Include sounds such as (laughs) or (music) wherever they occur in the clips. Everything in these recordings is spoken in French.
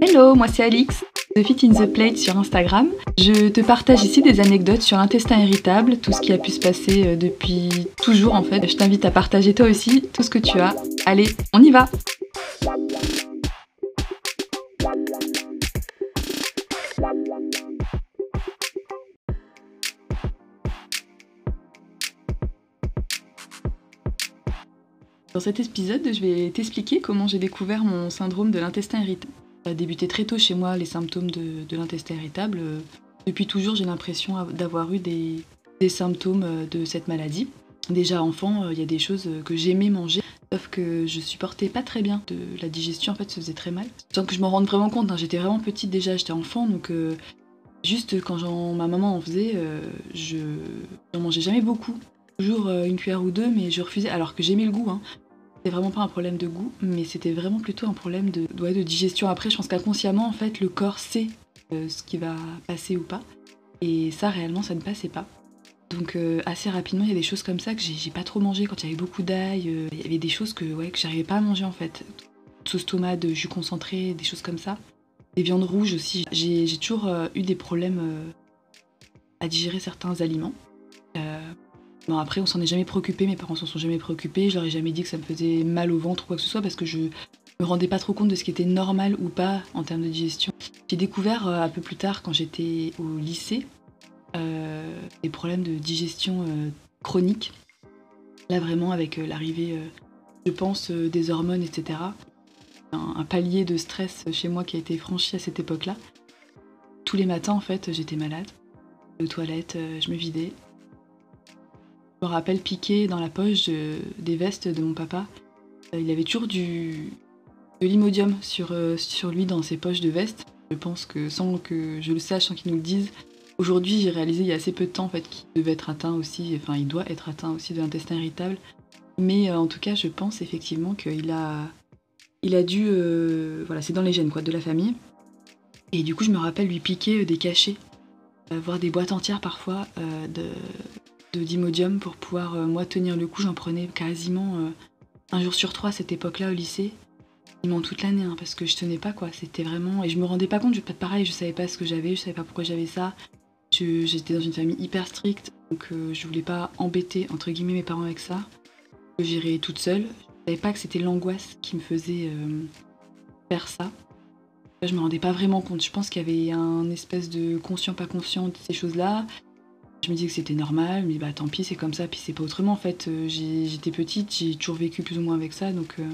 Hello, moi c'est Alix, de Fit in the Plate sur Instagram. Je te partage ici des anecdotes sur l'intestin irritable, tout ce qui a pu se passer euh, depuis toujours en fait. Je t'invite à partager toi aussi tout ce que tu as. Allez, on y va Dans cet épisode, je vais t'expliquer comment j'ai découvert mon syndrome de l'intestin irritable. Ça a débuté très tôt chez moi, les symptômes de, l'intestin irritable. Depuis toujours, j'ai l'impression d'avoir eu des, symptômes de cette maladie. Déjà enfant, il y a des choses que j'aimais manger, sauf que je supportais pas très bien. De la digestion, en fait, se faisait très mal. Sans que je m'en rende vraiment compte, hein. j'étais vraiment petite déjà, j'étais enfant, donc euh, juste quand ma maman en faisait, euh, je n'en mangeais jamais beaucoup. Toujours euh, une cuillère ou deux, mais je refusais, alors que j'aimais le goût. Hein. C'était vraiment pas un problème de goût, mais c'était vraiment plutôt un problème de, de digestion. Après, je pense qu'inconsciemment, en fait, le corps sait euh, ce qui va passer ou pas. Et ça, réellement, ça ne passait pas. Donc euh, assez rapidement, il y a des choses comme ça que j'ai pas trop mangé quand il y avait beaucoup d'ail. Euh, il y avait des choses que, ouais, que j'arrivais pas à manger en fait. Sauce tomate, jus concentré, des choses comme ça. Des viandes rouges aussi. J'ai toujours eu des problèmes à digérer certains aliments. Bon, après, on s'en est jamais préoccupé, mes parents s'en sont jamais préoccupés. Je leur ai jamais dit que ça me faisait mal au ventre ou quoi que ce soit parce que je me rendais pas trop compte de ce qui était normal ou pas en termes de digestion. J'ai découvert euh, un peu plus tard, quand j'étais au lycée, euh, des problèmes de digestion euh, chronique. Là, vraiment, avec l'arrivée, je pense, des hormones, etc. Un, un, palier de stress chez moi qui a été franchi à cette époque-là. Tous les matins, en fait, j'étais malade. Aux toilettes, je me vidais. Je me rappelle piqué dans la poche des vestes de mon papa. Euh, il avait toujours du, de l'imodium sur, euh, sur lui dans ses poches de veste. Je pense que sans que je le sache, sans qu'il nous le dise, aujourd'hui j'ai réalisé il y a assez peu de temps en fait qu'il devait être atteint aussi, enfin il doit être atteint aussi de l'intestin irritable. Mais euh, en tout cas je pense effectivement qu'il a, il a dû, voilà c'est dans les gènes quoi, de la famille. Et du coup je me rappelle lui piquer des cachets, voir des boîtes entières parfois de, de d'imodium pour pouvoir euh, moi tenir le coup. J'en prenais quasiment euh, un jour sur trois à cette époque-là au lycée. Quasiment toute l'année hein, parce que je tenais pas quoi. C'était vraiment et je me rendais pas compte. Je pas pareil. Je savais pas ce que j'avais. Je savais pas pourquoi j'avais ça. J'étais dans une famille hyper stricte donc euh, je voulais pas embêter entre guillemets mes parents avec ça. Je gérais toute seule. Je savais pas que c'était l'angoisse qui me faisait faire ça. Je me rendais pas vraiment compte. Je pense qu'il y avait un espèce de conscient pas conscient de ces choses-là. Je me disais que c'était normal, mais bah tant pis, c'est comme ça, puis c'est pas autrement en fait. Euh, j'étais petite, j'ai toujours vécu plus ou moins avec ça, donc euh,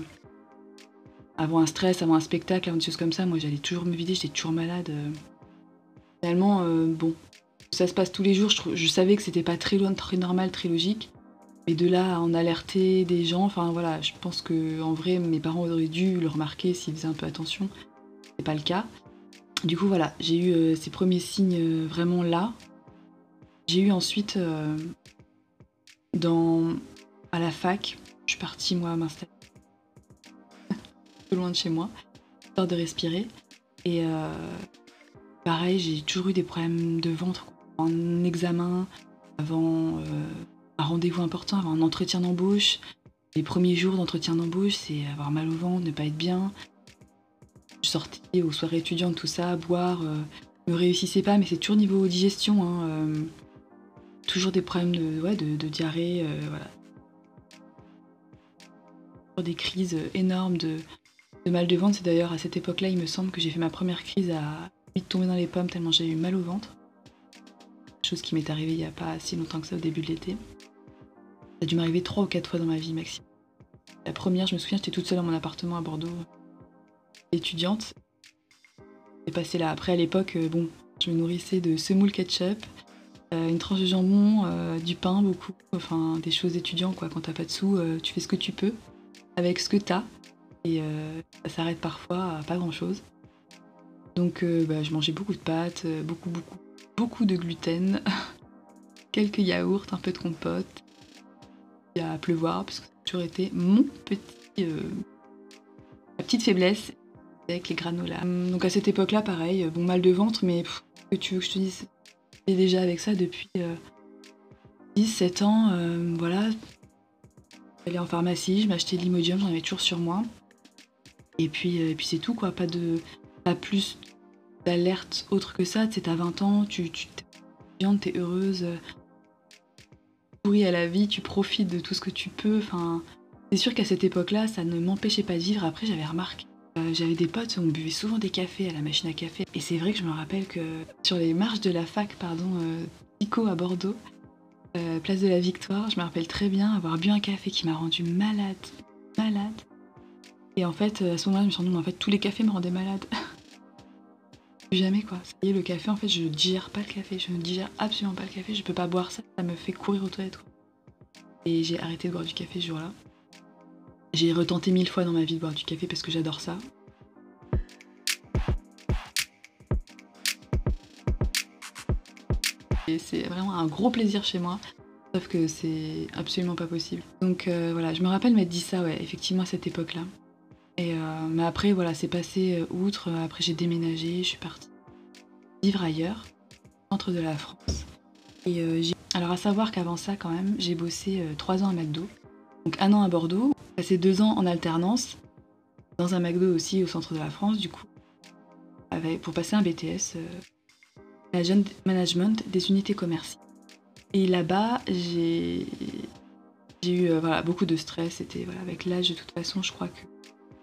avant un stress, avant un spectacle, avant des choses comme ça, moi j'allais toujours me vider, j'étais toujours malade. Euh. Finalement, bon, ça se passe tous les jours, je, savais que c'était pas très loin, très normal, très logique. Mais de là à en alerter des gens, enfin voilà, je pense que en vrai mes parents auraient dû le remarquer s'ils faisaient un peu attention. C'est pas le cas. Du coup voilà, j'ai eu ces premiers signes vraiment là, j'ai eu ensuite, euh, à la fac, je suis partie moi m'installer (laughs) loin de chez moi, histoire de respirer. Et euh, pareil, j'ai toujours eu des problèmes de ventre. Un examen, avant euh, un rendez-vous important, avant un entretien d'embauche. Les premiers jours d'entretien d'embauche, c'est avoir mal au ventre, ne pas être bien. Je sortais aux soirées étudiantes, tout ça, boire, ne réussissais pas, mais c'est toujours niveau digestion. Hein, toujours des problèmes de, diarrhée, euh, voilà. Des crises énormes de, mal de ventre. C'est d'ailleurs à cette époque-là, il me semble que j'ai fait ma première crise à vite tomber dans les pommes tellement j'ai eu mal au ventre. Chose qui m'est arrivée il n'y a pas si longtemps que ça au début de l'été. Ça a dû m'arriver trois ou quatre fois dans ma vie maximum. La première, je me souviens, j'étais toute seule dans mon appartement à Bordeaux, étudiante. J'ai passé là. Après, à l'époque, euh, bon, je me nourrissais de semoule ketchup, euh, une tranche de jambon, euh, du pain beaucoup, enfin des choses étudiants quoi. Quand t'as pas de sous, euh, tu fais ce que tu peux avec ce que t'as et ça s'arrête parfois à pas grand chose. Donc bah, je mangeais beaucoup de pâtes, beaucoup beaucoup beaucoup de gluten, (laughs) quelques yaourts, un peu de compote. Il y a à pleuvoir parce que ça a toujours été mon petit ma petite faiblesse avec les granolas. Donc à cette époque-là, pareil, bon mal de ventre, mais que tu veux que je te dise déjà avec ça depuis 10-7 euh, ans. Euh, voilà. J'allais en pharmacie, je m'achetais de l'imodium, j'en avais toujours sur moi. Et puis, euh, puis c'est tout, quoi. Pas de, pas plus d'alerte autre que ça. Tu sais, t'as 20 ans, tu, tu t'es heureuse, souris à la vie, tu profites de tout ce que tu peux. Enfin, c'est sûr qu'à cette époque-là, ça ne m'empêchait pas de vivre. Après, j'avais remarqué. Euh, j'avais des potes, on buvait souvent des cafés à la machine à café. Et c'est vrai que je me rappelle que sur les marches de la fac, pardon, euh, Pico à Bordeaux, euh, place de la Victoire, je me rappelle très bien avoir bu un café qui m'a rendu malade. Malade. Et en fait, à ce moment-là, je me suis rendu en fait, tous les cafés me rendaient malade. (laughs) Jamais quoi. Ça y est, le café, en fait, je ne digère pas le café. Je ne digère absolument pas le café. Je peux pas boire ça. Ça me fait courir aux toilettes. Et j'ai arrêté de boire du café ce jour-là. J'ai retenté mille fois dans ma vie de boire du café parce que j'adore ça. Et c'est vraiment un gros plaisir chez moi. Sauf que c'est absolument pas possible. Donc euh, voilà, je me rappelle m'être dit ça, ouais, effectivement à cette époque-là. Et euh, mais après, voilà, c'est passé euh, outre. Après, j'ai déménagé, je suis partie vivre ailleurs, centre de la France. Et alors à savoir qu'avant ça, quand même, j'ai bossé trois ans à McDo, donc un an à Bordeaux, passé deux ans en alternance dans un McDo aussi au centre de la France, du coup, pour passer un BTS jeune management des unités commerciales. Et là-bas, j'ai eu euh, voilà, beaucoup de stress. C'était voilà, avec l'âge, de toute façon, je crois que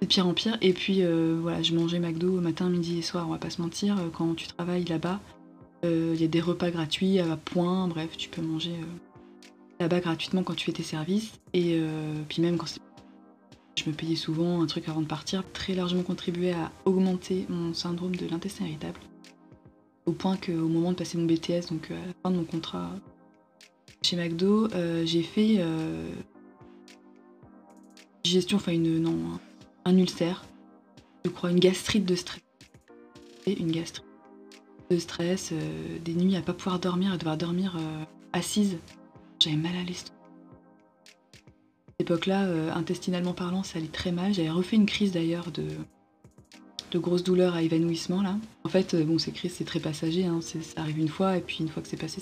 c'est pire en pire. Et puis euh, voilà, je mangeais McDo matin, midi et soir, on va pas se mentir. Euh, quand tu travailles là-bas, il y a des repas gratuits à point. Bref, tu peux manger là-bas gratuitement quand tu fais tes services. Et puis même quand je me payais souvent un truc avant de partir, très largement contribué à augmenter mon syndrome de l'intestin irritable. Au point qu'au moment de passer mon BTS, donc à la fin de mon contrat chez McDo, euh, j'ai fait euh, gestion, enfin une non, un ulcère, je crois une gastrite de stress. Et une gastrite de stress, euh, des nuits à pas pouvoir dormir, à devoir dormir assise. J'avais mal à l'estomac. Cette époque-là, intestinalement parlant, ça allait très mal. J'avais refait une crise d'ailleurs de, grosses douleurs à évanouissement là. En fait, bon, ces crises c'est très passager, hein. ça arrive une fois et puis une fois que c'est passé,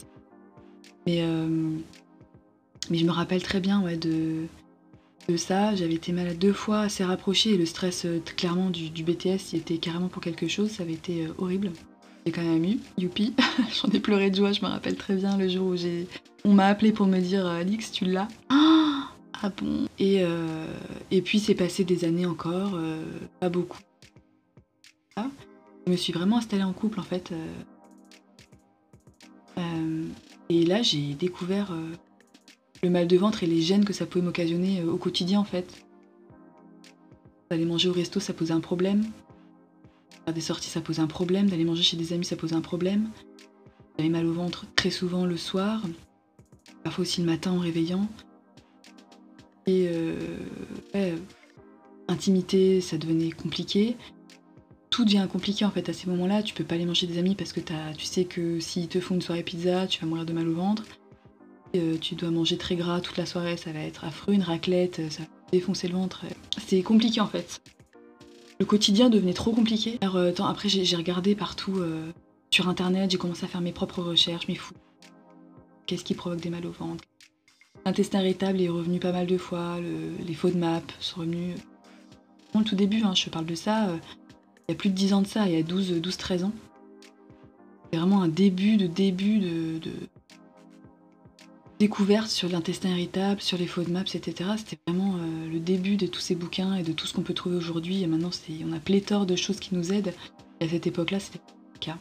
mais, euh, mais je me rappelle très bien de, de ça. J'avais été malade deux fois, assez rapproché, et le stress euh, clairement du, BTS, il était carrément pour quelque chose, ça avait été euh, horrible. J'ai quand même eu, youpi, (laughs) j'en ai pleuré de joie, je me rappelle très bien le jour où j'ai... on m'a appelé pour me dire Alix, tu l'as? (gasps) Ah bon et, puis c'est passé des années encore, pas beaucoup. Je me suis vraiment installée en couple en fait. Et là, j'ai découvert euh, le mal de ventre et les gènes que ça pouvait m'occasionner euh, au quotidien en fait. D'aller manger au resto, ça posait un problème. Faire des sorties, ça posait un problème. D'aller manger chez des amis, ça posait un problème. J'avais mal au ventre très souvent le soir, parfois aussi le matin en réveillant. Et euh, intimité, ça devenait compliqué tout devient compliqué en fait à ces moments-là. Tu peux pas aller manger des amis parce que tu sais que s'ils te font une soirée pizza, tu vas mourir de mal au ventre. Euh, tu dois manger très gras toute la soirée, ça va être affreux, une raclette, ça va défoncer le ventre. C'est compliqué en fait. Le quotidien devenait trop compliqué. Alors, euh, après, j'ai regardé partout euh, sur internet, j'ai commencé à faire mes propres recherches, mes fous. Qu'est-ce qui provoque des mal au ventre L'intestin irritable est revenu pas mal de fois, les faux de map sont revenus. Au tout début, hein, je parle de ça, il y a plus de 10 ans de ça, il y a 12-13 ans. C'est vraiment un début de début de, découverte sur l'intestin irritable, sur les FODMAPs, etc. C'était vraiment euh, le début de tous ces bouquins et de tout ce qu'on peut trouver aujourd'hui. Et maintenant, on a pléthore de choses qui nous aident. Et à cette époque-là, c'était pas le cas.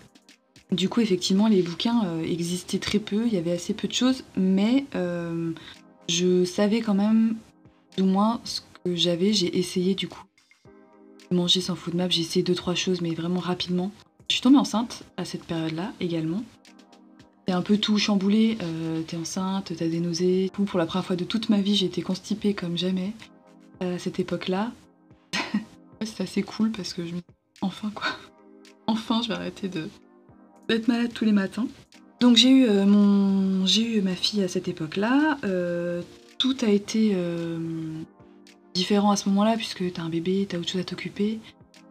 Du coup, effectivement, les bouquins euh, existaient très peu, il y avait assez peu de choses, mais euh, je savais quand même, du moins, ce que j'avais, j'ai essayé du coup manger sans food map, j'ai essayé deux trois choses mais vraiment rapidement. Je suis tombée enceinte à cette période-là également. T'es un peu tout chamboulé, euh, t'es enceinte, t'as des nausées. Pour la première fois de toute ma vie, j'ai été constipée comme jamais à cette époque-là. (laughs) c'est assez cool parce que je me enfin quoi. Enfin, je vais arrêter de d'être malade tous les matins. Donc j'ai eu euh, mon j'ai eu ma fille à cette époque-là. Euh, tout a été différent à ce moment-là, puisque t'as un bébé, t'as autre chose à t'occuper.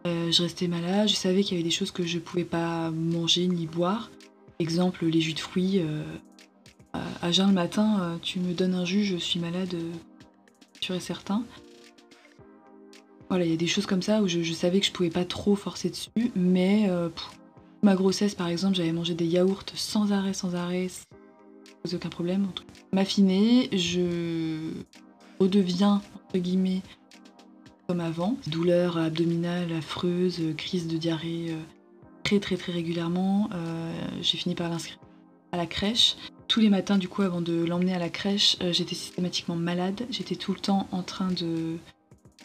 Euh, je restais malade, je savais qu'il y avait des choses que je pouvais pas manger ni boire. Exemple, les jus de fruits. Euh, à jeun le matin, euh, tu me donnes un jus, je suis malade, tu es certain. Voilà, il y a des choses comme ça où je, savais que je pouvais pas trop forcer dessus, mais ma grossesse par exemple, j'avais mangé des yaourts sans arrêt, sans arrêt, sans aucun problème. M'affiner, je redeviens entre guillemets comme avant. Douleur abdominale affreuse, crise de diarrhée euh, très très très régulièrement. Euh, j'ai fini par l'inscrire à la crèche. Tous les matins, du coup, avant de l'emmener à la crèche, euh, j'étais systématiquement malade. J'étais tout le temps en train de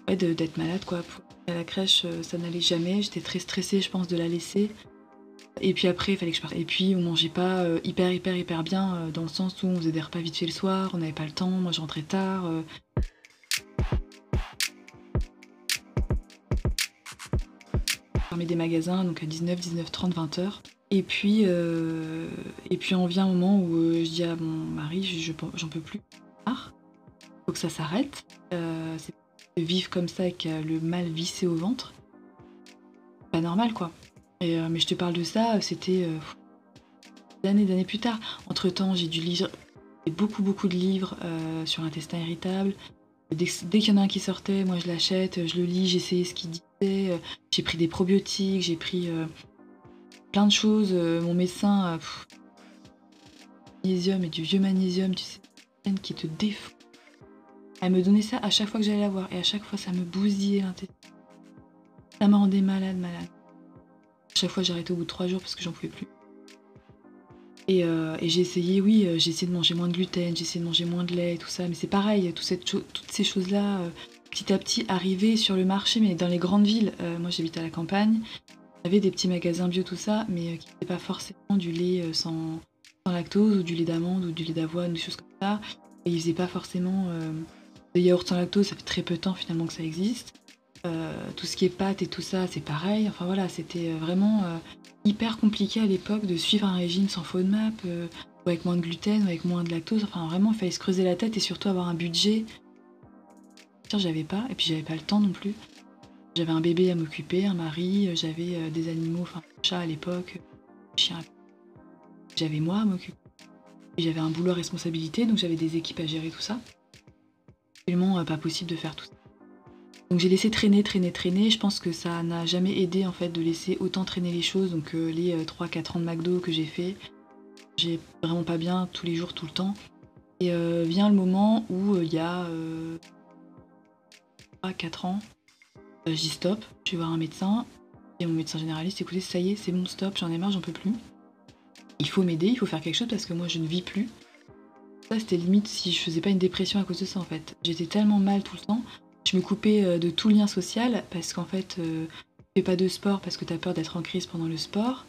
d'être malade, quoi. à la crèche, ça n'allait jamais. J'étais très stressée, je pense, de la laisser. Et puis après, il fallait que je parte. Et puis, on mangeait pas hyper, hyper, hyper bien, dans le sens où on faisait des repas vite fait le soir, on n'avait pas le temps, moi je rentrais tard. des magasins, donc à 19, 19, 30, 20 heures. Et puis, euh, et puis on vient un moment où euh, je dis à mon mari, j'en peux plus. Ah, faut que ça s'arrête. Euh, vivre comme ça avec le mal vissé au ventre. Pas normal quoi. Et, mais je te parle de ça, c'était des années, d'années plus tard. Entre temps, j'ai dû lire beaucoup, beaucoup de livres sur l'intestin irritable, Dès, qu'il y en a un qui sortait, moi je l'achète, je le lis, j'essaie ce qu'il disait. Euh, j'ai pris des probiotiques, j'ai pris euh, plein de choses. Euh, mon médecin, magnésium et du vieux magnésium, tu sais, qui te défoule. Elle me donnait ça à chaque fois que j'allais la voir et à chaque fois ça me bousillait l'intestin. Ça me rendait malade, malade. Chaque fois j'arrêtais au bout de trois jours parce que j'en pouvais plus. Euh, et, j'ai essayé, oui, euh, j'ai essayé de manger moins de gluten, j'ai essayé de manger moins de lait tout ça, mais c'est pareil, toutes ces choses-là, euh, petit à petit, arrivaient sur le marché, mais dans les grandes villes. moi, j'habite à la campagne, il y avait des petits magasins bio, tout ça, mais qui n'étaient pas forcément du lait sans, lactose, ou du lait d'amande, ou du lait d'avoine, des choses comme ça. Et ils faisaient pas forcément des yaourts sans lactose, ça fait très peu de temps finalement que ça existe. Tout ce qui est pâtes et tout ça, c'est pareil. Enfin voilà, c'était vraiment hyper compliqué à l'époque de suivre un régime sans FODMAP, euh, ou avec moins de gluten, ou avec moins de lactose. Enfin, vraiment, il fallait se creuser la tête et surtout avoir un budget. J'avais pas, et puis j'avais pas le temps non plus. J'avais un bébé à m'occuper, un mari, euh, j'avais euh, des animaux, enfin, chat à l'époque, chien. J'avais moi à m'occuper. J'avais un boulot responsabilité, donc j'avais des équipes à gérer tout ça. Tellement pas possible de faire tout ça. Donc j'ai laissé traîner, traîner, traîner. Je pense que ça n'a jamais aidé en fait de laisser autant traîner les choses. Donc euh, les 3-4 euh, ans de McDo que j'ai fait, j'ai vraiment pas bien tous les jours, tout le temps. Et euh, vient le moment où il y a 3-4 ans, j'y stop, je vais voir un médecin. Et mon médecin généraliste, écoutez, ça y est, c'est bon, stop, j'en ai marre, j'en peux plus. Il faut m'aider, il faut faire quelque chose parce que moi je ne vis plus. Ça c'était limite si je faisais pas une dépression à cause de ça en fait. J'étais tellement mal tout le temps je me coupais euh, de tout lien social parce qu'en fait, euh, tu fais pas de sport parce que tu as peur d'être en crise pendant le sport.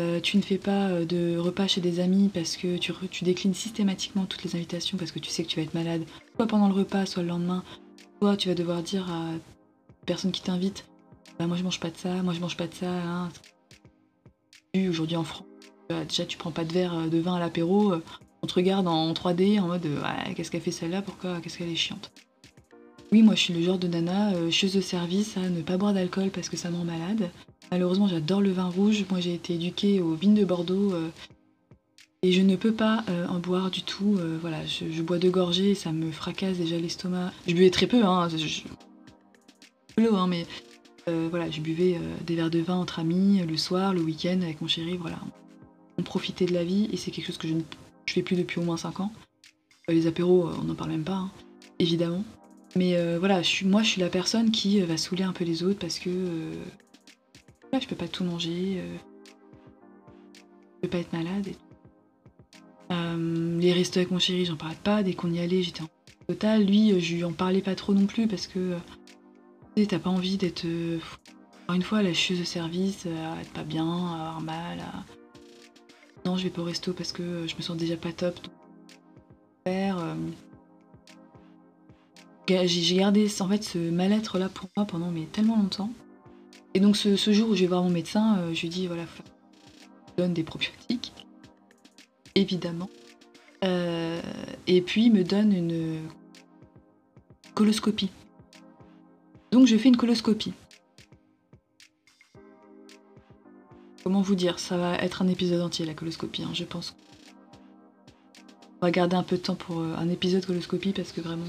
Euh, tu ne fais pas de repas chez des amis parce que tu, déclines systématiquement toutes les invitations parce que tu sais que tu vas être malade, soit pendant le repas, soit le lendemain. Soit tu vas devoir dire à la personne qui t'invite bah, Moi je mange pas de ça, moi je mange pas de ça. Hein. Aujourd'hui en France, déjà tu prends pas de verre de vin à l'apéro, on te regarde en 3D en mode ouais, Qu'est-ce qu'elle fait celle-là Pourquoi Qu'est-ce qu'elle est chiante oui, moi je suis le genre de nana, euh, chose de service à ne pas boire d'alcool parce que ça me rend malade. Malheureusement, j'adore le vin rouge. Moi j'ai été éduquée aux vignes de Bordeaux euh, et je ne peux pas euh, en boire du tout. voilà, je, bois deux gorgées et ça me fracasse déjà l'estomac. Je buvais très peu, hein. Je... Hein, mais voilà, je buvais des verres de vin entre amis le soir, le week-end avec mon chéri. Voilà, on profitait de la vie et c'est quelque chose que je ne fais plus depuis au moins 5 ans. les apéros, on n'en parle même pas, hein, évidemment. Mais euh, voilà, je suis, moi je suis la personne qui euh, va saouler un peu les autres parce que euh, je peux pas tout manger, je peux pas être malade. les restos avec mon chéri, j'en parlais pas. Dès qu'on y allait, j'étais en total. Lui, je lui en parlais pas trop non plus parce que t'as pas envie d'être. une fois, la chieuse de service, à être pas bien, à avoir mal. Non, je vais pas au resto parce que je me sens déjà pas top. Donc... J'ai gardé en fait ce mal-être là pour moi pendant mais tellement longtemps. Et donc ce, jour où je vais voir mon médecin, euh, je lui dis voilà, donne des probiotiques, évidemment. Euh, et puis il me donne une coloscopie. Donc je fais une coloscopie. Comment vous dire Ça va être un épisode entier la coloscopie, hein, je pense. On va garder un peu de temps pour euh, un épisode coloscopie parce que vraiment,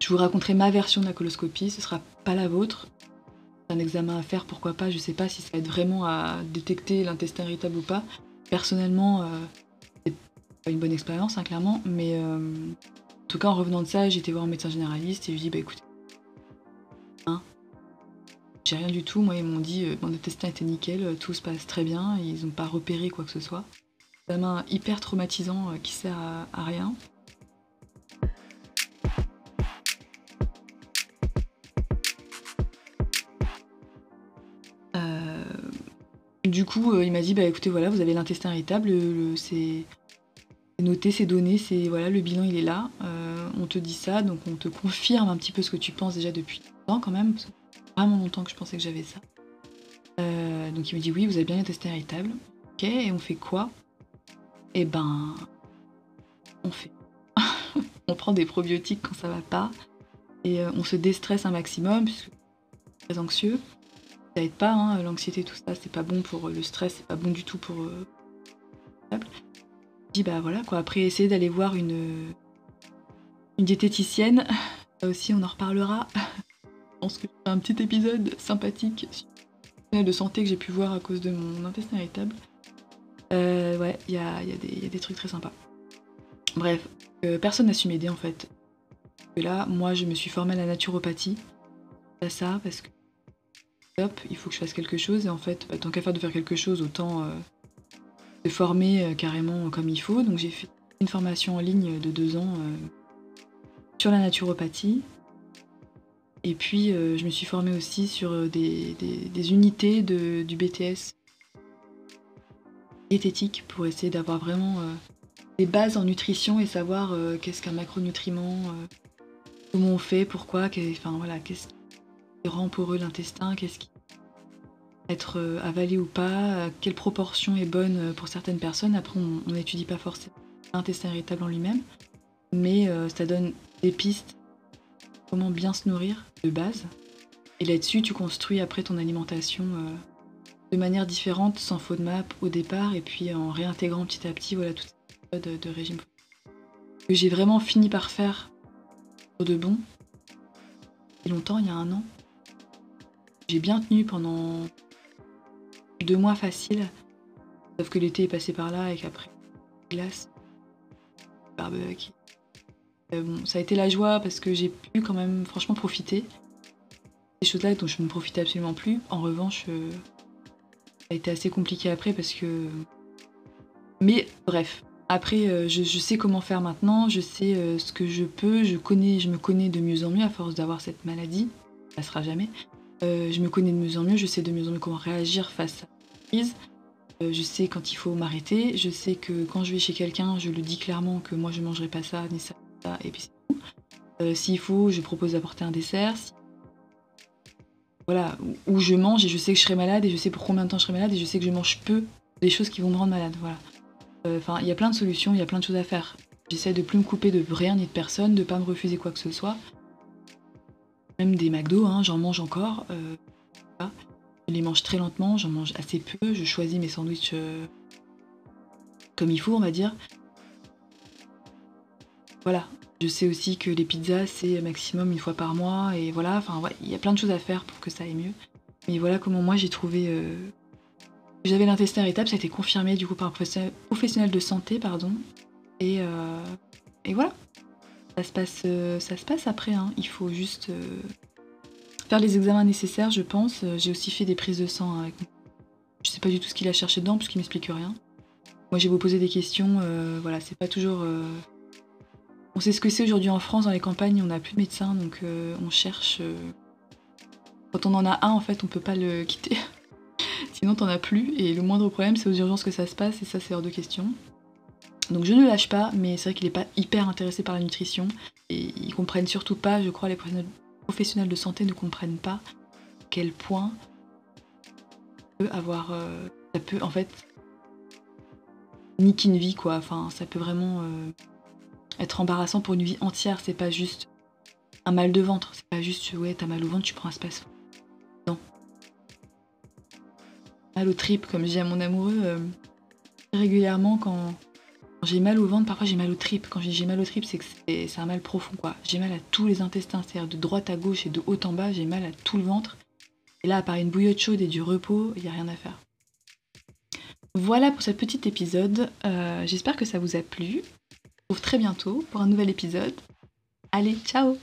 je vous raconterai ma version de la coloscopie, ce sera pas la vôtre. Un examen à faire, pourquoi pas, je sais pas si ça aide vraiment à détecter l'intestin irritable ou pas. Personnellement, euh, c'est pas une bonne expérience, hein, clairement, mais euh, en tout cas, en revenant de ça, été voir un médecin généraliste et je lui ai dit, bah écoutez, hein, j'ai rien du tout. Moi, ils m'ont dit, euh, mon intestin était nickel, tout se passe très bien, ils n'ont pas repéré quoi que ce soit. Un hyper traumatisant qui sert à rien. Du coup, euh, il m'a dit bah écoutez voilà, vous avez l'intestin irritable, c'est noté, c'est donné, c'est voilà, le bilan il est là. Euh, on te dit ça, donc on te confirme un petit peu ce que tu penses déjà depuis longtemps quand même, parce que vraiment longtemps que je pensais que j'avais ça. Euh, donc il me dit oui, vous avez bien l'intestin irritable. Ok, et on fait quoi? Eh ben, on fait. (laughs) on prend des probiotiques quand ça va pas et on se déstresse un maximum puisque très anxieux aide pas, hein, l'anxiété, tout ça, c'est pas bon pour le stress, c'est pas bon du tout pour. Euh, je dis bah voilà quoi, après essayer d'aller voir une, une diététicienne, (laughs) ça aussi on en reparlera. (laughs) je pense que c'est un petit épisode sympathique de santé que j'ai pu voir à cause de mon intestin irritable. Euh, ouais, il y a, des trucs très sympas. Bref, euh, personne n'a su m'aider en fait. Là, moi je me suis formée à la naturopathie. À ça, parce que il faut que je fasse quelque chose. Et en fait, bah, tant qu'à faire de faire quelque chose, autant euh, se former euh, carrément comme il faut. Donc j'ai fait une formation en ligne de deux ans euh, sur la naturopathie. Et puis je me suis formée aussi sur des, unités de, du BTS diététique pour essayer d'avoir vraiment des bases en nutrition et savoir qu'est-ce qu'un macronutriment, comment on fait, pourquoi, enfin voilà, qu'est-ce rend pour eux l'intestin, qu'est-ce qui être euh, avalé ou pas, quelle proportion est bonne euh, pour certaines personnes. Après, on n'étudie pas forcément l'intestin irritable en lui-même, mais euh, ça donne des pistes comment bien se nourrir de base. Et là-dessus, tu construis après ton alimentation de manière différente, sans faux de map au départ, et puis en réintégrant petit à petit voilà, toute cette méthode de régime. Que j'ai vraiment fini par faire pour de bon. Et longtemps, il y a un an. J'ai bien tenu pendant deux mois facile. Sauf que l'été est passé par là et qu'après, glace, barbecue. Euh, bon, ça a été la joie parce que j'ai pu quand même franchement profiter. Ces choses-là dont je ne profitais absolument plus. En revanche, euh, ça a été assez compliqué après parce que. Mais bref, après, euh, je, sais comment faire maintenant, je sais ce que je peux, je connais, je me connais de mieux en mieux à force d'avoir cette maladie. Ça sera jamais. Euh, je me connais de mieux en mieux, je sais de mieux en mieux comment réagir face à la crise. Euh, je sais quand il faut m'arrêter, je sais que quand je vais chez quelqu'un, je le dis clairement que moi je mangerai pas ça, ni ça, ni ça, et puis c'est tout. Euh, s'il faut, je propose d'apporter un dessert. Voilà, où je mange et je sais que je serai malade et je sais pour combien de temps je serai malade et je sais que je mange peu des choses qui vont me rendre malade. Voilà. Enfin, il y a plein de solutions, il y a plein de choses à faire. J'essaie de plus me couper de rien ni de personne, de pas me refuser quoi que ce soit. Même des McDo, hein, j'en mange encore. Euh, je les mange très lentement, j'en mange assez peu. Je choisis mes sandwichs euh, comme il faut, on va dire. Voilà. Je sais aussi que les pizzas, c'est maximum une fois par mois. Et voilà, enfin, il y a plein de choses à faire pour que ça aille mieux. Mais voilà comment moi j'ai trouvé. Euh, j'avais l'intestin irritable, ça a été confirmé du coup par un professionnel de santé, pardon. Et, et voilà. Ça se passe, euh, ça se passe après, hein. il faut juste euh, faire les examens nécessaires, je pense. Euh, j'ai aussi fait des prises de sang avec Je sais pas du tout ce qu'il a cherché dedans, puisqu'il m'explique rien. Moi, j'ai beau poser des questions, voilà, c'est pas toujours. On sait ce que c'est aujourd'hui en France, dans les campagnes, on n'a plus de médecins, donc on cherche. Quand on en a un, en fait, on peut pas le (laughs) quitter. Sinon, t'en as plus, et le moindre problème, c'est aux urgences que ça se passe, et ça, c'est hors de question. Donc je ne lâche pas, mais c'est vrai qu'il n'est pas hyper intéressé par la nutrition. Et ils comprennent surtout pas, je crois, les professionnels de santé ne comprennent pas à quel point ça peut avoir. Euh, ça peut en fait niquer une vie quoi. Enfin, ça peut vraiment euh, être embarrassant pour une vie entière. C'est pas juste un mal de ventre. C'est pas juste ouais, t'as mal au ventre, tu prends un space. Non. Mal au trip, comme je dis à mon amoureux, euh, régulièrement quand j'ai mal au ventre, parfois j'ai mal aux tripes. Quand j'ai mal aux tripes, c'est que c'est un mal profond, quoi. J'ai mal à tous les intestins, c'est-à-dire de droite à gauche et de haut en bas, j'ai mal à tout le ventre. Et là, à part une bouillotte chaude et du repos, il n'y a rien à faire. Voilà pour ce petit épisode. Euh, j'espère que ça vous a plu. On se retrouve très bientôt pour un nouvel épisode. Allez, ciao